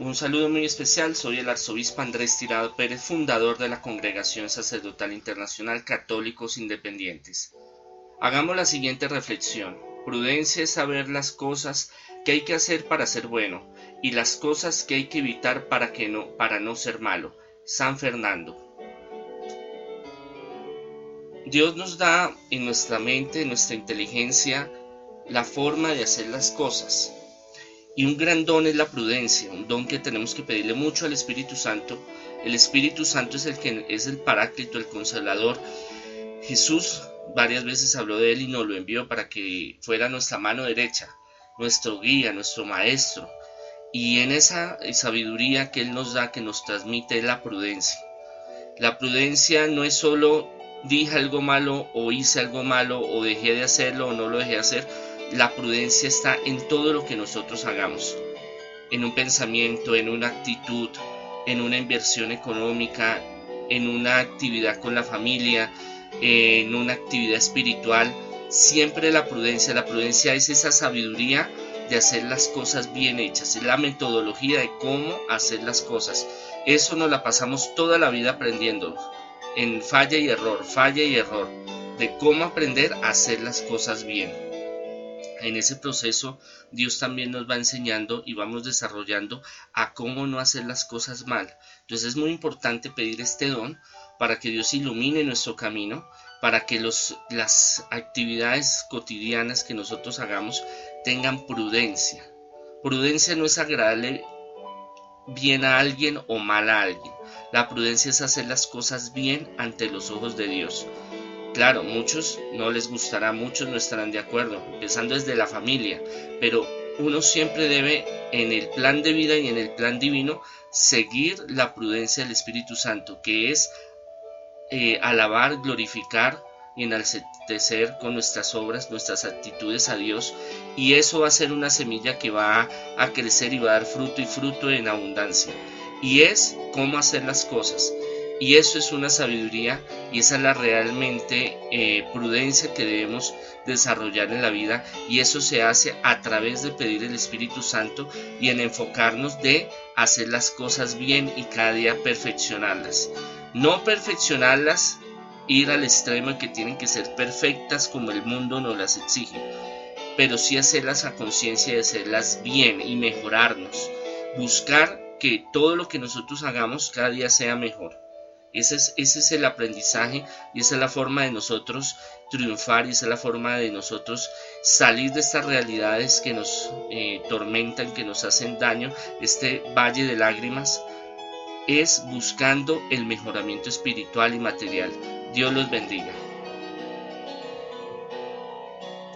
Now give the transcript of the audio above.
Un saludo muy especial, soy el arzobispo Andrés Tirado Pérez, fundador de la Congregación Sacerdotal Internacional Católicos Independientes. Hagamos la siguiente reflexión. Prudencia es saber las cosas que hay que hacer para ser bueno y las cosas que hay que evitar para, que no, para no ser malo. San Fernando. Dios nos da en nuestra mente, en nuestra inteligencia, la forma de hacer las cosas. Y un gran don es la prudencia, un don que tenemos que pedirle mucho al Espíritu Santo. El Espíritu Santo es el que es el paráclito, el consolador. Jesús varias veces habló de él y nos lo envió para que fuera nuestra mano derecha, nuestro guía, nuestro maestro. Y en esa sabiduría que Él nos da, que nos transmite, es la prudencia. La prudencia no es solo dije algo malo o hice algo malo o dejé de hacerlo o no lo dejé de hacer, la prudencia está en todo lo que nosotros hagamos, en un pensamiento, en una actitud, en una inversión económica, en una actividad con la familia, en una actividad espiritual. Siempre la prudencia, la prudencia es esa sabiduría de hacer las cosas bien hechas, es la metodología de cómo hacer las cosas. Eso nos la pasamos toda la vida aprendiendo, en falla y error, falla y error, de cómo aprender a hacer las cosas bien en ese proceso Dios también nos va enseñando y vamos desarrollando a cómo no hacer las cosas mal. Entonces es muy importante pedir este don para que Dios ilumine nuestro camino, para que los, las actividades cotidianas que nosotros hagamos tengan prudencia. Prudencia no es agradarle bien a alguien o mal a alguien. La prudencia es hacer las cosas bien ante los ojos de Dios. Claro, muchos no les gustará, muchos no estarán de acuerdo, empezando desde la familia, pero uno siempre debe en el plan de vida y en el plan divino seguir la prudencia del Espíritu Santo, que es eh, alabar, glorificar y enaltecer con nuestras obras, nuestras actitudes a Dios, y eso va a ser una semilla que va a crecer y va a dar fruto y fruto en abundancia. Y es cómo hacer las cosas. Y eso es una sabiduría y esa es la realmente eh, prudencia que debemos desarrollar en la vida y eso se hace a través de pedir el Espíritu Santo y en enfocarnos de hacer las cosas bien y cada día perfeccionarlas. No perfeccionarlas, ir al extremo que tienen que ser perfectas como el mundo nos las exige, pero sí hacerlas a conciencia de hacerlas bien y mejorarnos. Buscar que todo lo que nosotros hagamos cada día sea mejor. Ese es, el aprendizaje y esa es la forma de nosotros triunfar y esa es la forma de nosotros salir de estas realidades que nos eh, tormentan, que nos hacen daño, este valle de lágrimas, es buscando el mejoramiento espiritual y material. Dios los bendiga.